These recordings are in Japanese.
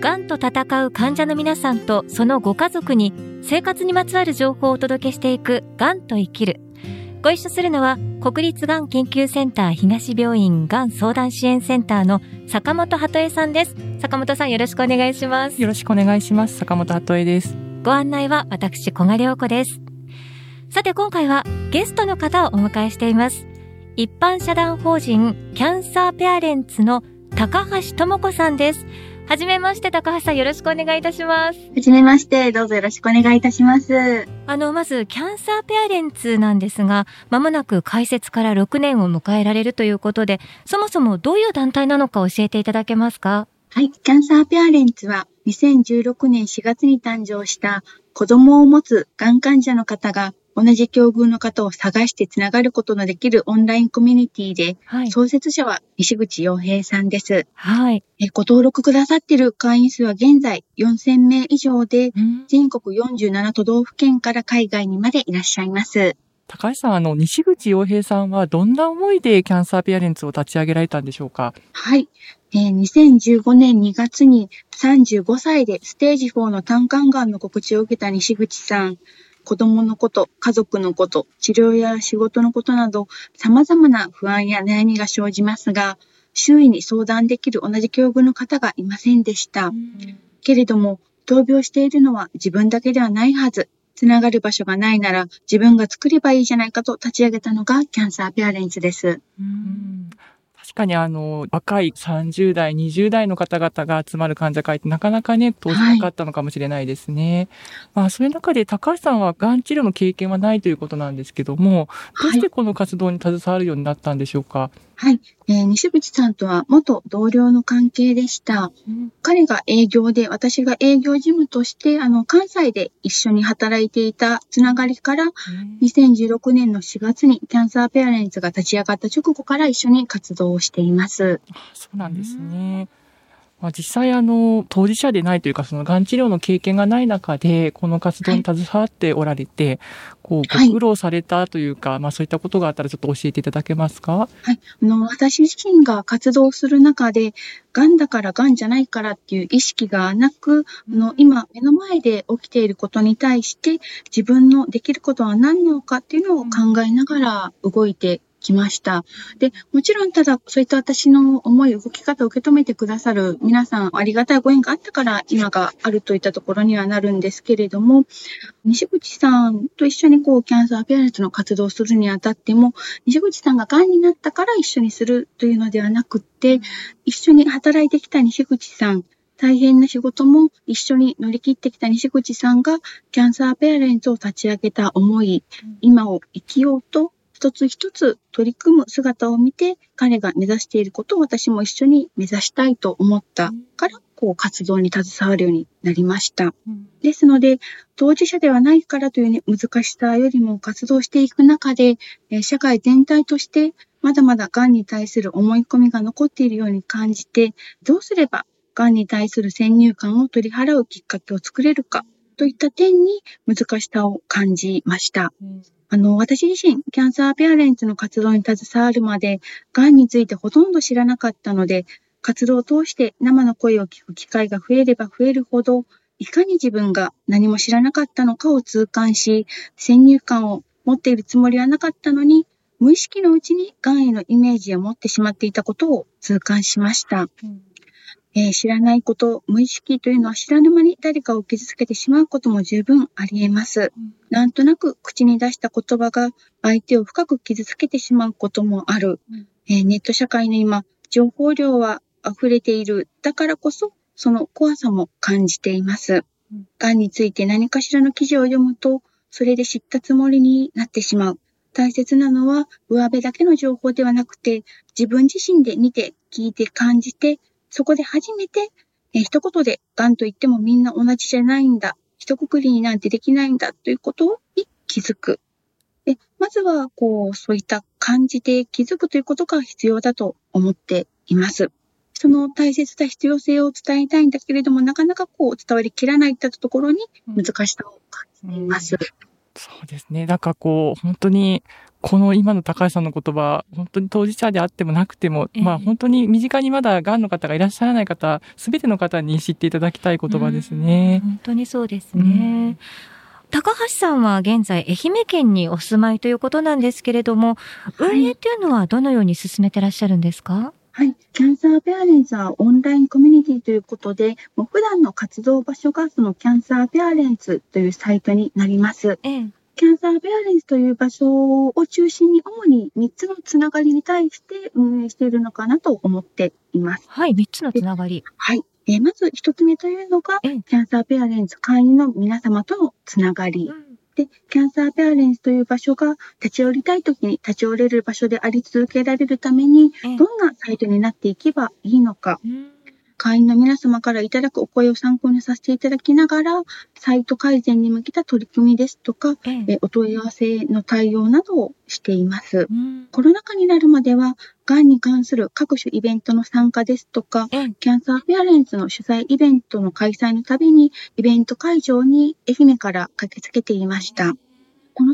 がんと闘う患者の皆さんとそのご家族に生活にまつわる情報をお届けしていくがんと生きる。ご一緒するのは国立がん研究センター東病院がん相談支援センターの坂本鳩恵さんです。坂本さんよろしくお願いします。よろしくお願いします。坂本鳩恵です。ご案内は私小賀良子です。さて今回はゲストの方をお迎えしています。一般社団法人キャンサーペアレンツの高橋智子さんです。はじめまして、高橋さんよろしくお願いいたします。はじめまして、どうぞよろしくお願いいたします。あの、まず、キャンサーペアレンツなんですが、まもなく開設から6年を迎えられるということで、そもそもどういう団体なのか教えていただけますか？はい、キャンサーペアレンツは2016年4月に誕生した子供を持つがん患者の方が同じ境遇の方を探してつながることのできるオンラインコミュニティで、はい、創設者は西口洋平さんです。はい。えご登録くださっている会員数は現在4000名以上で、全国47都道府県から海外にまでいらっしゃいます。高橋さん、あの、西口洋平さんはどんな思いでキャンサーペアレンツを立ち上げられたんでしょうか？はい。えー、2015年2月に35歳でステージ4の胆管がんの告知を受けた西口さん。子供のこと、家族のこと、治療や仕事のことなど、様々な不安や悩みが生じますが、周囲に相談できる同じ境遇の方がいませんでした。けれども、闘病しているのは自分だけではないはず。つながる場所がないなら自分が作ればいいじゃないかと立ち上げたのがキャンサーペアレンツです。うん確かにあの、若い30代、20代の方々が集まる患者会ってなかなかね、当時なかったのかもしれないですね。はい、まあ、そういう中で高橋さんはがん治療の経験はないということなんですけども、どうしてこの活動に携わるようになったんでしょうか、はい。えー、西口さんとは元同僚の関係でした。うん、彼が営業で、私が営業事務として、あの、関西で一緒に働いていたつながりから、うん、2016年の4月にキャンサーペアレンツが立ち上がった直後から一緒に活動をしています。あそうなんですね。うんまあ、実際あの当事者でないというかそのがん治療の経験がない中でこの活動に携わっておられて、はい、こうご苦労されたというか、はい、まあそういったことがあったらちょっと教えていただけますか？はい。あの私自身が活動する中でがんだからがんじゃないからっていう意識がなく、あの今目の前で起きていることに対して自分のできることは何なのかっていうのを考えながら動いてきました。で、もちろんただ、そういった私の思い、動き方を受け止めてくださる皆さん、ありがたいご縁があったから今があるといったところにはなるんですけれども、西口さんと一緒にこう、キャンサーペアレンツの活動をするにあたっても、西口さんが癌になったから一緒にするというのではなくって、一緒に働いてきた西口さん、大変な仕事も一緒に乗り切ってきた西口さんがキャンサーペアレンツを立ち上げた思い、今を生きようと一つ一つ取り組む姿を見て、彼が目指していることを私も一緒に目指したいと思ったから、こう活動に携わるようになりました。うん、ですので、当事者ではないからという、ね、難しさよりも活動していく中で、え社会全体としてまだまだ癌に対する思い込みが残っているように感じて、どうすれば癌に対する先入観を取り払うきっかけを作れるかといった点に難しさを感じました。あの、私自身、キャンサーペアレンツの活動に携わるまで、癌についてほとんど知らなかったので、活動を通して生の声を聞く機会が増えれば増えるほど、いかに自分が何も知らなかったのかを痛感し、先入観を持っているつもりはなかったのに、無意識のうちに癌へのイメージを持ってしまっていたことを痛感しました。うんえー、知らないこと、無意識というのは知らぬ間に誰かを傷つけてしまうことも十分あり得ます。うん、なんとなく口に出した言葉が相手を深く傷つけてしまうこともある。うん、えー、ネット社会の今、情報量は溢れている。だからこそ、その怖さも感じています。癌、うん、について何かしらの記事を読むと、それで知ったつもりになってしまう。大切なのは、上辺だけの情報ではなくて、自分自身で見て、聞いて、感じて、そこで初めて、え一言で、癌と言ってもみんな同じじゃないんだ。一括りになんてできないんだということに気づく。で、まずは、こう、そういった感じて気づくということが必要だと思っています。その大切な必要性を伝えたいんだけれども、なかなかこう伝わりきらないってところに難しさを感じています。うんそうですね。なんかこう、本当に、この今の高橋さんの言葉、本当に当事者であってもなくても、ええまあ本当に身近にまだ癌の方がいらっしゃらない方、すべての方に知っていただきたい言葉ですね。本当にそうですね。高橋さんは現在愛媛県にお住まいということなんですけれども、はい運営っていうのはどのように進めてらっしゃるんですか？はい。キャンサーペアレンツはオンラインコミュニティということで、もう普段の活動場所がそのキャンサーペアレンツというサイトになります。ええ。キャンサーペアレンツという場所を中心に主に3つのつながりに対して運営しているのかなと思っています。はい、3つのつながり。はい。えーまず1つ目というのが、ええキャンサーペアレンツ会員の皆様とのつながり。で、キャンサーペアレンツという場所が立ち寄りたいときに立ち寄れる場所であり続けられるために、ええ。どんなサイトになっていけばいいのか、うん会員の皆様からいただくお声を参考にさせていただきながら、サイト改善に向けた取り組みですとか、えええお問い合わせの対応などをしています。うんコロナ禍になるまでは、がんに関する各種イベントの参加ですとか、ええキャンサーペアレンツの主催イベントの開催のたびに、イベント会場に愛媛から駆けつけていました。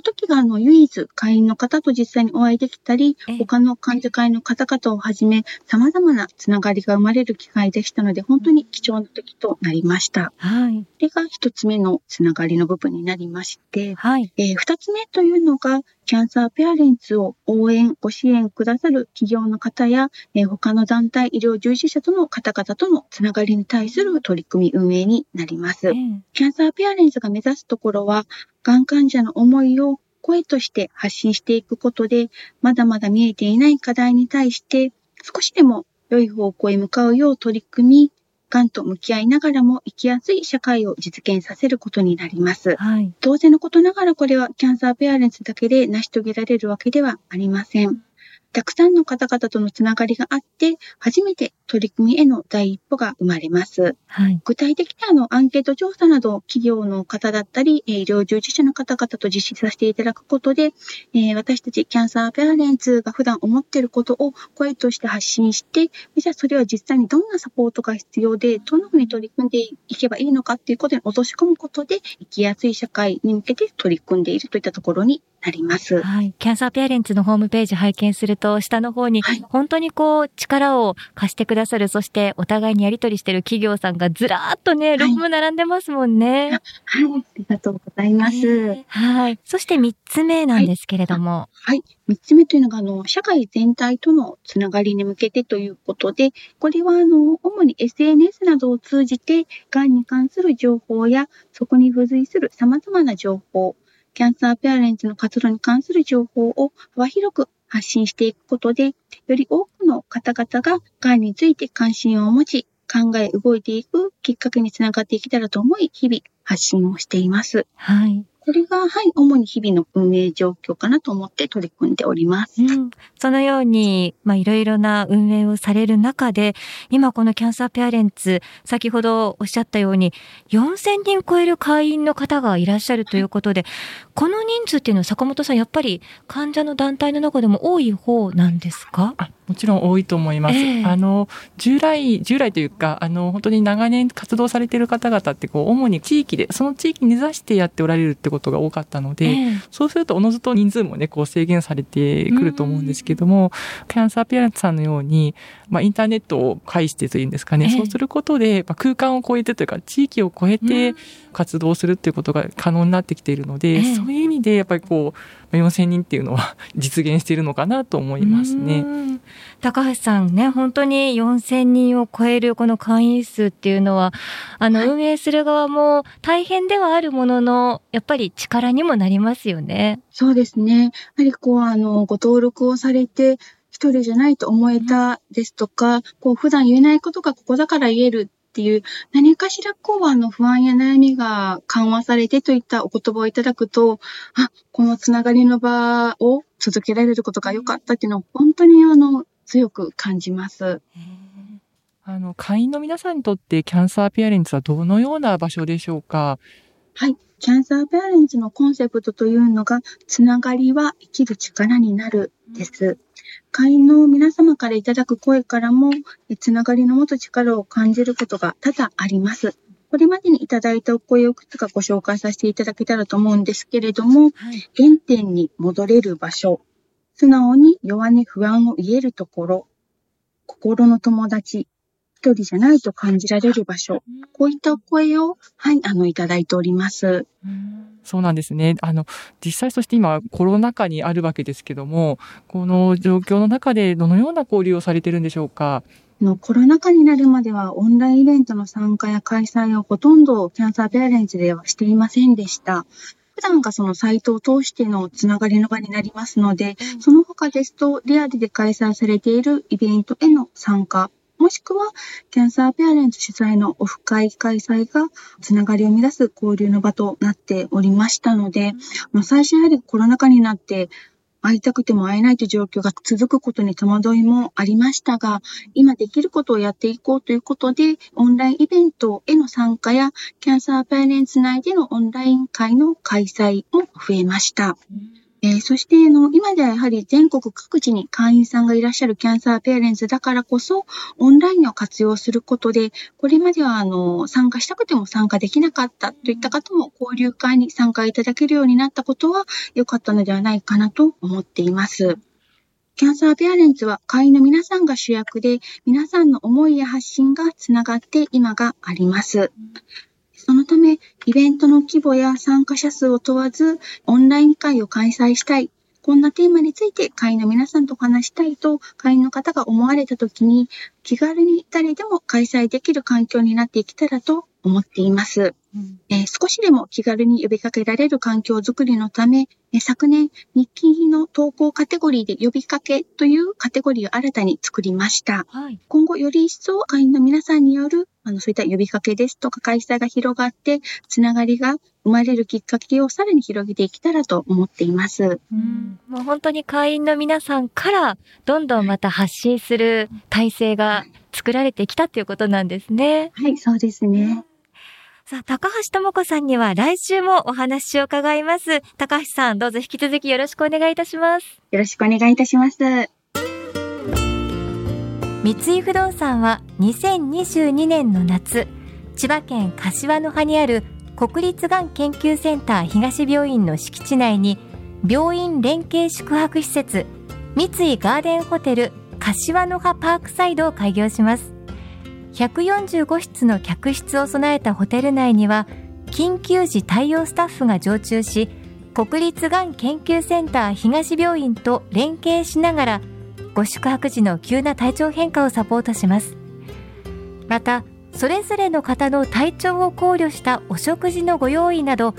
時があの唯一会員の方と実際にお会いできたりええ、他の患者会の方々をはじめ、様々なつながりが生まれる機会でしたので、本当に貴重な時となりました。はい。これが一つ目のつながりの部分になりまして、はい。えー二つ目というのが、キャンサーペアレンツを応援、ご支援くださる企業の方や、えー他の団体、医療従事者との方々とのつながりに対する取り組み運営になりますえ。えキャンサーペアレンツが目指すところは、がん患者の思いを声として発信していくことで、まだまだ見えていない課題に対して、少しでも良い方向へ向かうよう取り組み、がんと向き合いながらも生きやすい社会を実現させることになります。はい。当然のことながらこれはキャンサーペアレンツだけで成し遂げられるわけではありません。たくさんの方々とのつながりがあって、初めて取り組みへの第一歩が生まれます。はい。具体的なあのアンケート調査などを企業の方だったり、えー医療従事者の方々と実施させていただくことで、えー私たちキャンサーペアレンツが普段思っていることを声として発信して、じゃあそれは実際にどんなサポートが必要で、どんなふうに取り組んでいけばいいのかっていうことに落とし込むことで、生きやすい社会に向けて取り組んでいるといったところになります。はい。キャンサーペアレンツのホームページ拝見すると、下の方にはい、本当にこう、力を貸してくださる、そしてお互いにやり取りしてる企業さんがずらーっとね、いロゴも並んでますもんね。はい、ありがとうございます。はい。そして三つ目なんですけれども。はい。三つ目というのが、あの、社会全体とのつながりに向けてということで、これは、あの、主に SNS などを通じて、がんに関する情報や、そこに付随する様々な情報、キャンサーペアレンツの活動に関する情報を幅広く発信していくことで、より多くの方々が癌について関心を持ち、考え動いていくきっかけにつながっていけたらと思い、日々発信をしています。はい。これが、はい、主に日々の運営状況かなと思って取り組んでおります。うん、そのように、まあ、いろいろな運営をされる中で、今このキャンサーペアレンツ、先ほどおっしゃったように、4000人超える会員の方がいらっしゃるということで、この人数っていうのは坂本さん、やっぱり患者の団体の中でも多い方なんですか？あもちろん多いと思います。ええあの、従来、従来というか、あの、本当に長年活動されている方々って、こう、主に地域で、その地域に根ざしてやっておられるってことが多かったので、ええ。そうすると、おのずと人数もね、こう制限されてくると思うんですけども、キャンサーペアレンツさんのように、まあ、インターネットを介してというんですかね、ええそうすることで、まあ、空間を超えてというか、地域を超えて活動するっていうことが可能になってきているので、ええ。そういう意味で、やっぱりこう、まあ4000人っていうのは 実現しているのかなと思いますね。うん高橋さんね、本当に4000人を超えるこの会員数っていうのは、あの、運営する側も大変ではあるものの、やっぱり力にもなりますよね。そうですね。やはりこう、あの、ご登録をされて、一人じゃないと思えたですとか、こう、普段言えないことがここだから言えるっていう、何かしらこう、あの、不安や悩みが緩和されてといったお言葉をいただくと、あ、このつながりの場を続けられることが良かったっていうのを、本当にあの、強く感じます。あの、会員の皆さんにとってキャンサーペアレンツはどのような場所でしょうか？はい。キャンサーペアレンツのコンセプトというのが、つながりは生きる力になるです。会員の皆様からいただく声からも、えつながりの持つ力を感じることが多々あります。これまでにいただいたお声をいくつかご紹介させていただけたらと思うんですけれども、はい。原点に戻れる場所、素直に弱音不安を言えるところ、心の友達、一人じゃないと感じられる場所、こういったお声を、はい、あの、いただいております。そうなんですね。あの、実際そして今コロナ禍にあるわけですけども、この状況の中でどのような交流をされてるんでしょうか？あのコロナ禍になるまではオンラインイベントの参加や開催をほとんどキャンサーペアレンツではしていませんでした。普段がそのサイトを通してのつながりの場になりますので、その他ですとリアルで開催されているイベントへの参加、もしくはキャンサーペアレンツ主催のオフ会開催がつながりを生み出す交流の場となっておりましたので、まあ最初やはりコロナ禍になって会いたくても会えないという状況が続くことに戸惑いもありましたが、今できることをやっていこうということで、オンラインイベントへの参加や、キャンサーペアレンツ内でのオンライン会の開催も増えました。えそしてあの、今ではやはり全国各地に会員さんがいらっしゃるキャンサーペアレンツだからこそ、オンラインを活用することで、これまではあの参加したくても参加できなかったといった方も交流会に参加いただけるようになったことは良かったのではないかなと思っています。キャンサーペアレンツは会員の皆さんが主役で、皆さんの思いや発信がつながって今があります。そのため、イベントの規模や参加者数を問わず、オンライン会を開催したい。こんなテーマについて会員の皆さんと話したいと、会員の方が思われた時に、気軽に誰でも開催できる環境になっていけたらと思っています。えー少しでも気軽に呼びかけられる環境づくりのため、えー昨年、日記の投稿カテゴリーで呼びかけというカテゴリーを新たに作りました。はい。今後より一層会員の皆さんによる、あの、そういった呼びかけですとか開催が広がって、つながりが生まれるきっかけをさらに広げていけたらと思っています。うんもう本当に会員の皆さんからどんどんまた発信する体制が作られてきたっていうことなんですね。はい、そうですね。さあ、高橋智子さんには来週もお話を伺います。高橋さん、どうぞ引き続きよろしくお願いいたします。よろしくお願いいたします。三井不動産は2022年の夏、千葉県柏の葉にある国立がん研究センター東病院の敷地内に病院連携宿泊施設三井ガーデンホテル柏の葉パークサイドを開業します145室の客室を備えたホテル内には緊急時対応スタッフが常駐し国立がん研究センター東病院と連携しながらご宿泊時の急な体調変化をサポートします。またそれぞれの方の体調を考慮したお食事のご用意など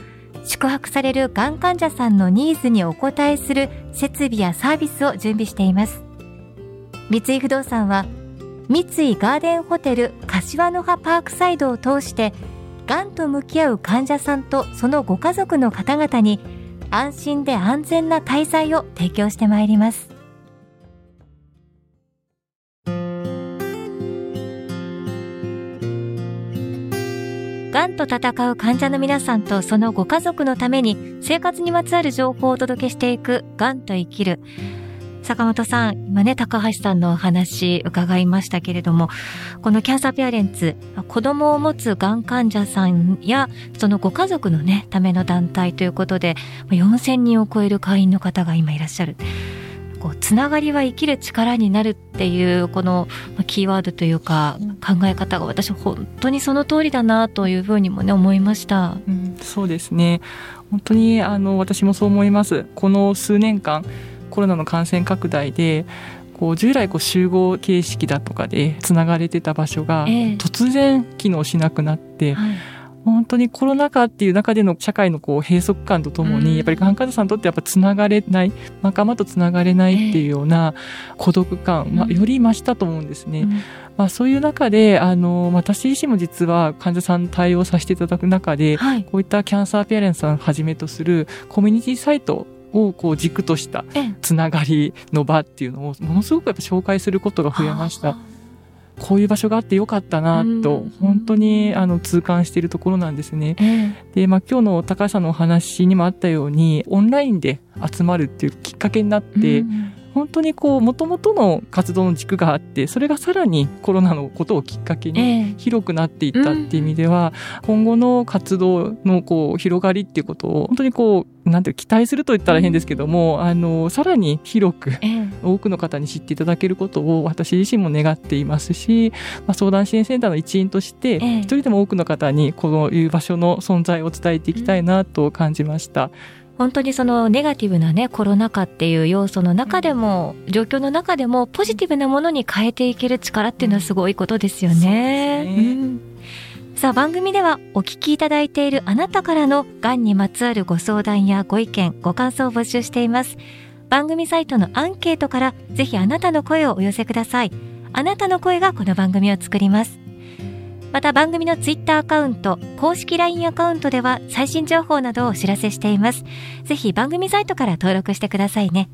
宿泊されるがん患者さんのニーズにお応えする設備やサービスを準備しています。三井不動産は三井ガーデンホテル柏の葉パークサイドを通してがんと向き合う患者さんとそのご家族の方々に安心で安全な滞在を提供してまいります。がんと戦う患者の皆さんとそのご家族のために生活にまつわる情報をお届けしていくがんと生きる坂本さん、今ね、高橋さんのお話伺いましたけれども、このキャンサーペアレンツ、子供を持つがん患者さんや、そのご家族のね、ための団体ということで、4000人を超える会員の方が今いらっしゃる。こう、つながりは生きる力になるっていう、このキーワードというか、考え方が私本当にその通りだなというふうにもね、思いました。うん、そうですね。本当にあの私もそう思います。この数年間コロナの感染拡大でこう従来こう集合形式だとかでつながれてた場所がええ突然機能しなくなって、はい。本当にコロナ禍っていう中での社会のこう閉塞感とともうんにやっぱりがん患者さんにとってやっぱつながれない仲間とつながれないっていうような孤独感、まあ、うんより増したと思うんですね。うんまあ、そういう中であの私自身も実は患者さん対応させていただく中ではい。こういったキャンサーペアレンツさんをはじめとするコミュニティサイトをこう軸としたええつながりの場っていうのをものすごくやっぱ紹介することが増えました。。こういう場所があってよかったなとうん本当にあの痛感しているところなんですね。ええで、まあ、今日の高橋さんのお話にもあったようにオンラインで集まるっていうきっかけになって、うん本当にこう、もともとの活動の軸があって、それがさらにコロナのことをきっかけに広くなっていったっていう意味では、えー、今後の活動のこう、広がりっていうことを、本当にこう、なんていう期待すると言ったら変ですけども、うん、あの、さらに広く、多くの方に知っていただけることを私自身も願っていますし、まあ、相談支援センターの一員として、一人でも多くの方にこういう場所の存在を伝えていきたいなと感じました。うん本当にそのネガティブなね、コロナ禍っていう要素の中でも、状況の中でも、ポジティブなものに変えていける力っていうのはすごいことですよね。うん、さあ、番組ではお聞きいただいているあなたからの癌にまつわるご相談やご意見、ご感想を募集しています。番組サイトのアンケートからぜひあなたの声をお寄せください。あなたの声がこの番組を作ります。また番組のツイッターアカウント、公式 LINE アカウントでは最新情報などをお知らせしています。ぜひ番組サイトから登録してくださいね。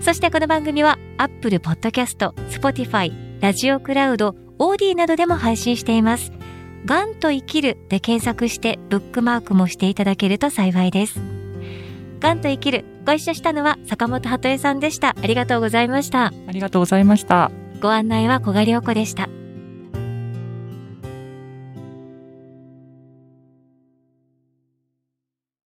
そしてこの番組は Apple Podcast、Spotify、ラジオクラウド、オーディなどでも配信しています。がんと生きるで検索してブックマークもしていただけると幸いです。がんと生きるご一緒したのは坂本鳩江さんでした。ありがとうございました。ありがとうございました。ご案内は小賀良子でした。